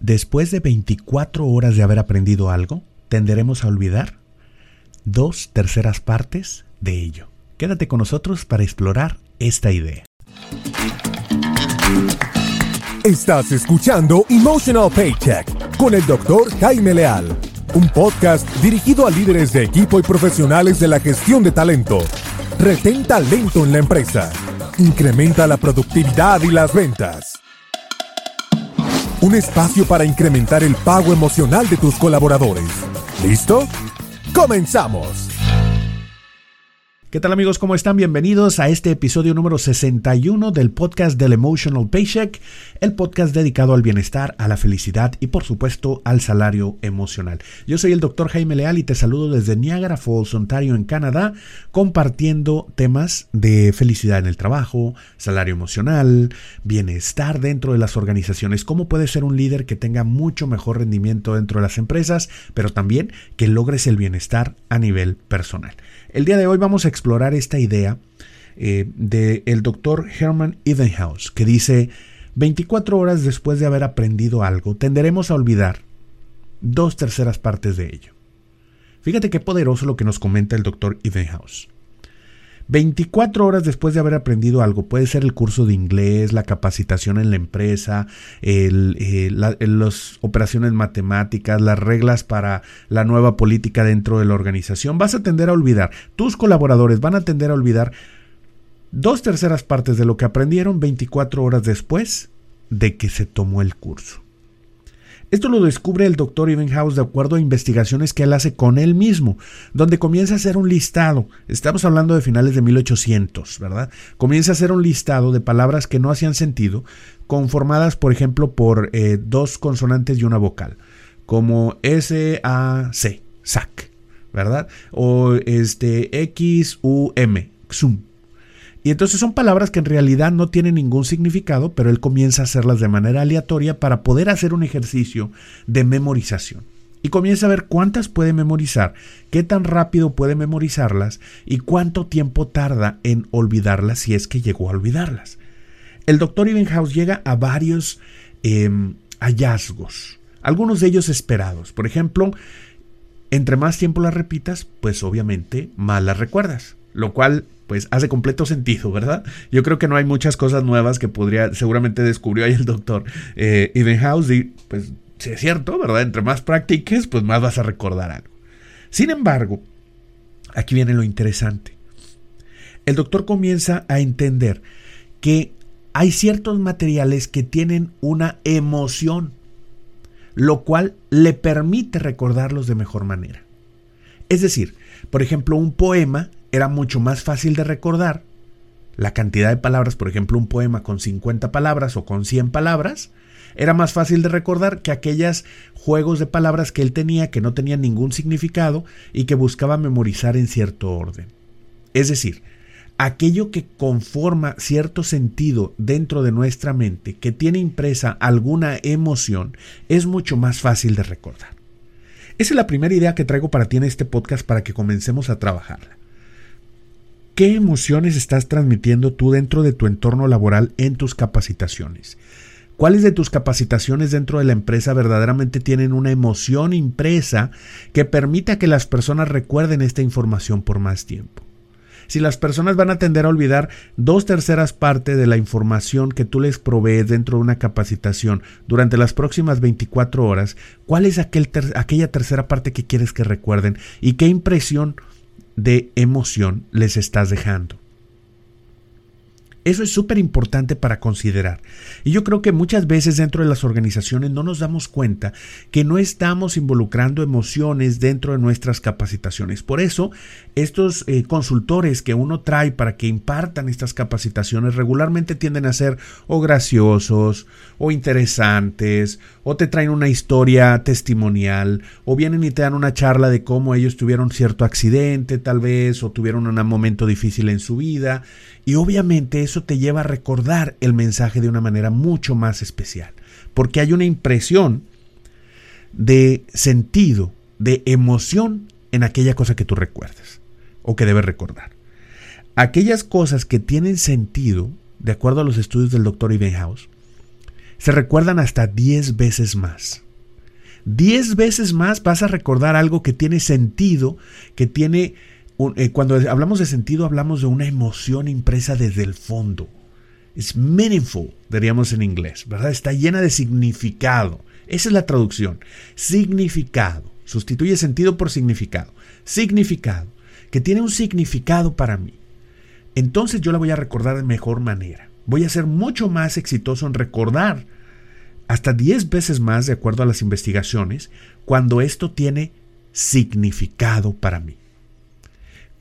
Después de 24 horas de haber aprendido algo, tenderemos a olvidar dos terceras partes de ello. Quédate con nosotros para explorar esta idea. Estás escuchando Emotional Paycheck con el doctor Jaime Leal, un podcast dirigido a líderes de equipo y profesionales de la gestión de talento. Retén talento en la empresa. Incrementa la productividad y las ventas. Un espacio para incrementar el pago emocional de tus colaboradores. ¿Listo? ¡Comenzamos! ¿Qué tal amigos? ¿Cómo están? Bienvenidos a este episodio número 61 del podcast del Emotional Paycheck, el podcast dedicado al bienestar, a la felicidad y por supuesto al salario emocional. Yo soy el doctor Jaime Leal y te saludo desde Niagara Falls, Ontario, en Canadá, compartiendo temas de felicidad en el trabajo, salario emocional, bienestar dentro de las organizaciones, cómo puedes ser un líder que tenga mucho mejor rendimiento dentro de las empresas, pero también que logres el bienestar a nivel personal. El día de hoy vamos a explorar esta idea eh, del doctor Herman Edenhouse, que dice, 24 horas después de haber aprendido algo, tenderemos a olvidar dos terceras partes de ello. Fíjate qué poderoso lo que nos comenta el doctor Edenhouse. 24 horas después de haber aprendido algo, puede ser el curso de inglés, la capacitación en la empresa, eh, las operaciones matemáticas, las reglas para la nueva política dentro de la organización, vas a tender a olvidar, tus colaboradores van a tender a olvidar dos terceras partes de lo que aprendieron 24 horas después de que se tomó el curso. Esto lo descubre el doctor Evenhouse de acuerdo a investigaciones que él hace con él mismo, donde comienza a hacer un listado. Estamos hablando de finales de 1800, ¿verdad? Comienza a hacer un listado de palabras que no hacían sentido, conformadas, por ejemplo, por eh, dos consonantes y una vocal, como S-A-C, SAC, ¿verdad? O este X-U-M, XUM, y entonces son palabras que en realidad no tienen ningún significado, pero él comienza a hacerlas de manera aleatoria para poder hacer un ejercicio de memorización. Y comienza a ver cuántas puede memorizar, qué tan rápido puede memorizarlas y cuánto tiempo tarda en olvidarlas si es que llegó a olvidarlas. El doctor Evenhouse llega a varios em, hallazgos, algunos de ellos esperados. Por ejemplo, entre más tiempo las repitas, pues obviamente más las recuerdas, lo cual pues hace completo sentido, ¿verdad? Yo creo que no hay muchas cosas nuevas que podría, seguramente descubrió ahí el doctor eh, Evenhouse y pues si es cierto, ¿verdad? Entre más practiques, pues más vas a recordar algo. Sin embargo, aquí viene lo interesante. El doctor comienza a entender que hay ciertos materiales que tienen una emoción, lo cual le permite recordarlos de mejor manera. Es decir, por ejemplo, un poema era mucho más fácil de recordar la cantidad de palabras, por ejemplo, un poema con 50 palabras o con 100 palabras, era más fácil de recordar que aquellos juegos de palabras que él tenía que no tenían ningún significado y que buscaba memorizar en cierto orden. Es decir, aquello que conforma cierto sentido dentro de nuestra mente, que tiene impresa alguna emoción, es mucho más fácil de recordar. Esa es la primera idea que traigo para ti en este podcast para que comencemos a trabajarla. ¿Qué emociones estás transmitiendo tú dentro de tu entorno laboral en tus capacitaciones? ¿Cuáles de tus capacitaciones dentro de la empresa verdaderamente tienen una emoción impresa que permita que las personas recuerden esta información por más tiempo? Si las personas van a tender a olvidar dos terceras partes de la información que tú les provees dentro de una capacitación durante las próximas 24 horas, ¿cuál es aquella tercera parte que quieres que recuerden y qué impresión de emoción les estás dejando. Eso es súper importante para considerar. Y yo creo que muchas veces dentro de las organizaciones no nos damos cuenta que no estamos involucrando emociones dentro de nuestras capacitaciones. Por eso, estos eh, consultores que uno trae para que impartan estas capacitaciones regularmente tienden a ser o graciosos o interesantes o te traen una historia testimonial o vienen y te dan una charla de cómo ellos tuvieron cierto accidente tal vez o tuvieron un momento difícil en su vida y obviamente eso te lleva a recordar el mensaje de una manera mucho más especial, porque hay una impresión de sentido, de emoción en aquella cosa que tú recuerdas o que debes recordar. Aquellas cosas que tienen sentido, de acuerdo a los estudios del doctor Evenhouse, se recuerdan hasta 10 veces más. 10 veces más vas a recordar algo que tiene sentido, que tiene... Eh, cuando hablamos de sentido hablamos de una emoción impresa desde el fondo. Es meaningful, diríamos en inglés, ¿verdad? Está llena de significado. Esa es la traducción. Significado. Sustituye sentido por significado. Significado. Que tiene un significado para mí. Entonces yo la voy a recordar de mejor manera. Voy a ser mucho más exitoso en recordar hasta 10 veces más, de acuerdo a las investigaciones, cuando esto tiene significado para mí.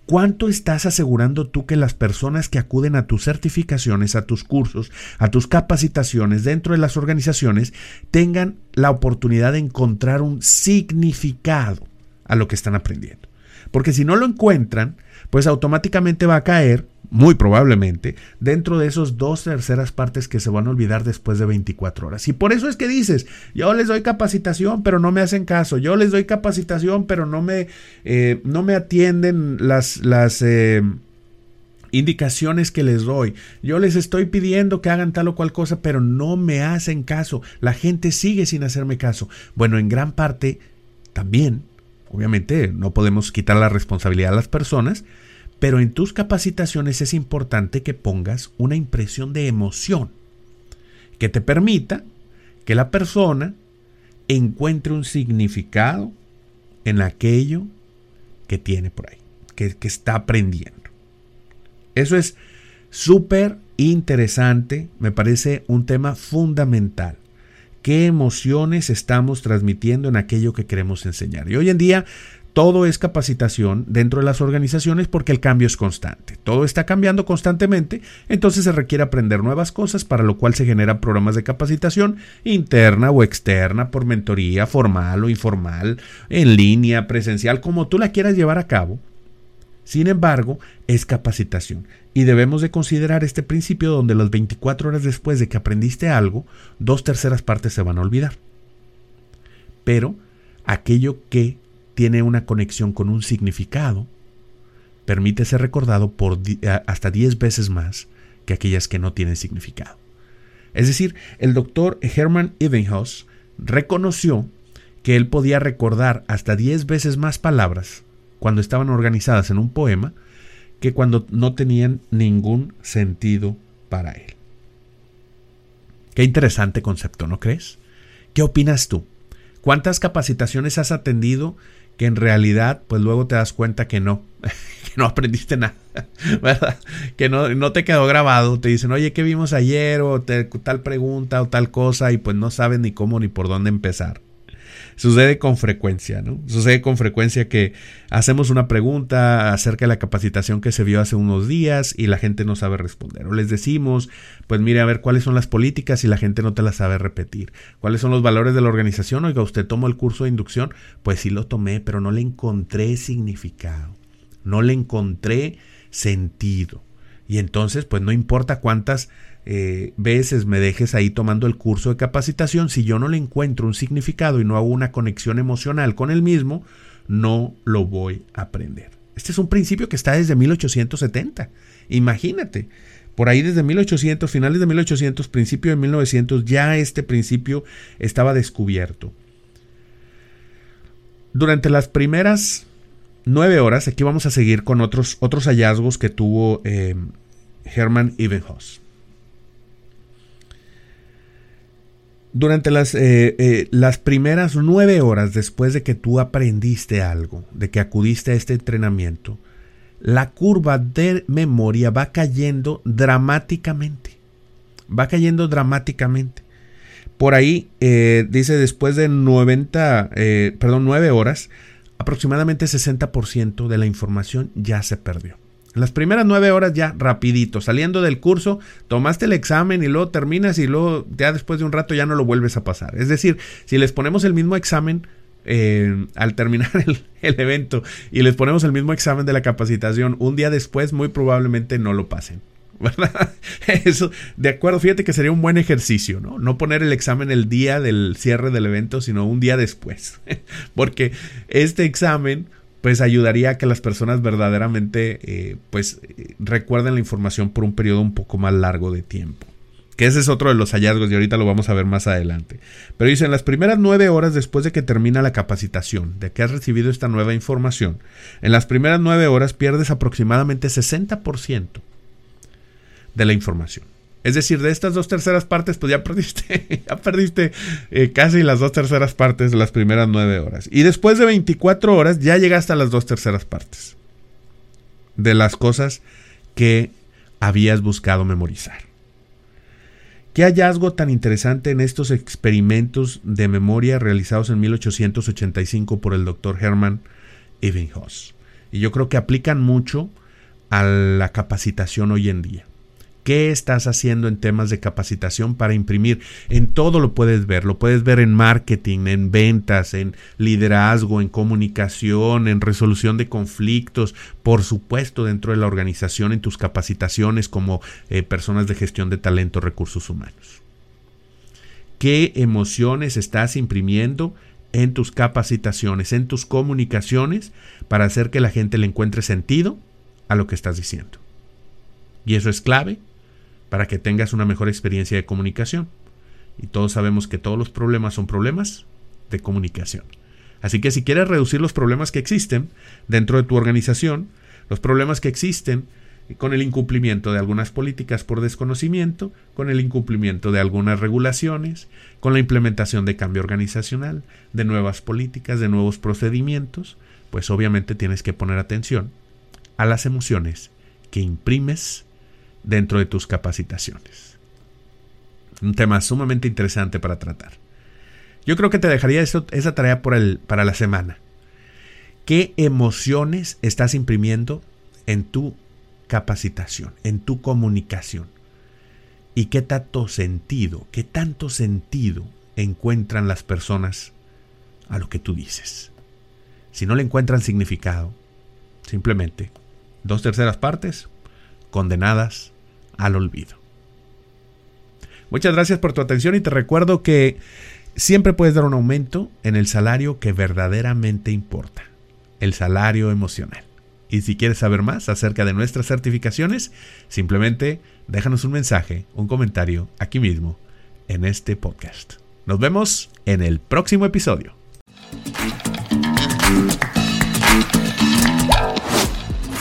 ¿Cuánto estás asegurando tú que las personas que acuden a tus certificaciones, a tus cursos, a tus capacitaciones dentro de las organizaciones tengan la oportunidad de encontrar un significado a lo que están aprendiendo? Porque si no lo encuentran, pues automáticamente va a caer muy probablemente, dentro de esos dos terceras partes que se van a olvidar después de 24 horas. Y por eso es que dices, yo les doy capacitación, pero no me hacen caso, yo les doy capacitación, pero no me, eh, no me atienden las, las eh, indicaciones que les doy, yo les estoy pidiendo que hagan tal o cual cosa, pero no me hacen caso, la gente sigue sin hacerme caso. Bueno, en gran parte también, obviamente, no podemos quitar la responsabilidad a las personas, pero en tus capacitaciones es importante que pongas una impresión de emoción que te permita que la persona encuentre un significado en aquello que tiene por ahí, que, que está aprendiendo. Eso es súper interesante, me parece un tema fundamental. ¿Qué emociones estamos transmitiendo en aquello que queremos enseñar? Y hoy en día todo es capacitación dentro de las organizaciones porque el cambio es constante. Todo está cambiando constantemente, entonces se requiere aprender nuevas cosas, para lo cual se generan programas de capacitación interna o externa, por mentoría, formal o informal, en línea, presencial, como tú la quieras llevar a cabo. Sin embargo, es capacitación y debemos de considerar este principio donde las 24 horas después de que aprendiste algo, dos terceras partes se van a olvidar. Pero aquello que tiene una conexión con un significado, permite ser recordado por hasta 10 veces más que aquellas que no tienen significado. Es decir, el doctor Hermann Ebbinghaus reconoció que él podía recordar hasta 10 veces más palabras cuando estaban organizadas en un poema que cuando no tenían ningún sentido para él. Qué interesante concepto, ¿no crees? ¿Qué opinas tú? ¿Cuántas capacitaciones has atendido que en realidad pues luego te das cuenta que no, que no aprendiste nada, ¿verdad? Que no, no te quedó grabado, te dicen, oye, ¿qué vimos ayer? o tal pregunta o tal cosa y pues no saben ni cómo ni por dónde empezar. Sucede con frecuencia, ¿no? Sucede con frecuencia que hacemos una pregunta acerca de la capacitación que se vio hace unos días y la gente no sabe responder. O les decimos, pues mire a ver cuáles son las políticas y la gente no te las sabe repetir. ¿Cuáles son los valores de la organización? Oiga, usted tomó el curso de inducción. Pues sí lo tomé, pero no le encontré significado. No le encontré sentido. Y entonces, pues no importa cuántas eh, veces me dejes ahí tomando el curso de capacitación, si yo no le encuentro un significado y no hago una conexión emocional con el mismo, no lo voy a aprender. Este es un principio que está desde 1870. Imagínate, por ahí desde 1800, finales de 1800, principio de 1900, ya este principio estaba descubierto. Durante las primeras nueve horas, aquí vamos a seguir con otros, otros hallazgos que tuvo eh, Hermann. Durante las, eh, eh, las primeras nueve horas después de que tú aprendiste algo, de que acudiste a este entrenamiento, la curva de memoria va cayendo dramáticamente. Va cayendo dramáticamente. Por ahí eh, dice después de 90, perdón, 9 horas, aproximadamente 60% de la información ya se perdió. Las primeras nueve horas ya rapidito, saliendo del curso, tomaste el examen y luego terminas y luego ya después de un rato ya no lo vuelves a pasar. Es decir, si les ponemos el mismo examen eh, al terminar el, el, evento y les ponemos el mismo examen de la capacitación un día después, muy probablemente no lo pasen. ¿Verdad? Eso, de acuerdo, fíjate que sería un buen ejercicio, ¿no? No poner el examen el día del cierre del evento, sino un día después. Porque este examen pues ayudaría a que las personas verdaderamente eh, pues recuerden la información por un periodo un poco más largo de tiempo. Que ese es otro de los hallazgos y ahorita lo vamos a ver más adelante. Pero dice, en las primeras nueve horas después de que termina la capacitación, de que has recibido esta nueva información, en las primeras nueve horas pierdes aproximadamente 60% de la información. Es decir, de estas dos terceras partes, pues ya perdiste, ya perdiste eh, casi las dos terceras partes de las primeras nueve horas. Y después de 24 horas ya llegaste a las dos terceras partes de las cosas que habías buscado memorizar. Qué hallazgo tan interesante en estos experimentos de memoria realizados en 1885 por el doctor Hermann Ebbinghaus. Y yo creo que aplican mucho a la capacitación hoy en día. ¿Qué estás haciendo en temas de capacitación para imprimir? En todo lo puedes ver. Lo puedes ver en marketing, en ventas, en liderazgo, en comunicación, en resolución de conflictos, por supuesto dentro de la organización, en tus capacitaciones como eh, personas de gestión de talento, recursos humanos. ¿Qué emociones estás imprimiendo en tus capacitaciones, en tus comunicaciones, para hacer que la gente le encuentre sentido a lo que estás diciendo? Y eso es clave para que tengas una mejor experiencia de comunicación. Y todos sabemos que todos los problemas son problemas de comunicación. Así que si quieres reducir los problemas que existen dentro de tu organización, los problemas que existen con el incumplimiento de algunas políticas por desconocimiento, con el incumplimiento de algunas regulaciones, con la implementación de cambio organizacional, de nuevas políticas, de nuevos procedimientos, pues obviamente tienes que poner atención a las emociones que imprimes dentro de tus capacitaciones. Un tema sumamente interesante para tratar. Yo creo que te dejaría esa tarea por para la semana. ¿Qué emociones estás imprimiendo en tu capacitación, en tu comunicación? ¿Y qué tanto sentido, qué tanto sentido encuentran las personas a lo que tú dices? Si no le encuentran significado, simplemente dos terceras partes condenadas al olvido. Muchas gracias por tu atención y te recuerdo que siempre puedes dar un aumento en el salario que verdaderamente importa, el salario emocional. Y si quieres saber más acerca de nuestras certificaciones, simplemente déjanos un mensaje, un comentario aquí mismo en este podcast. Nos vemos en el próximo episodio.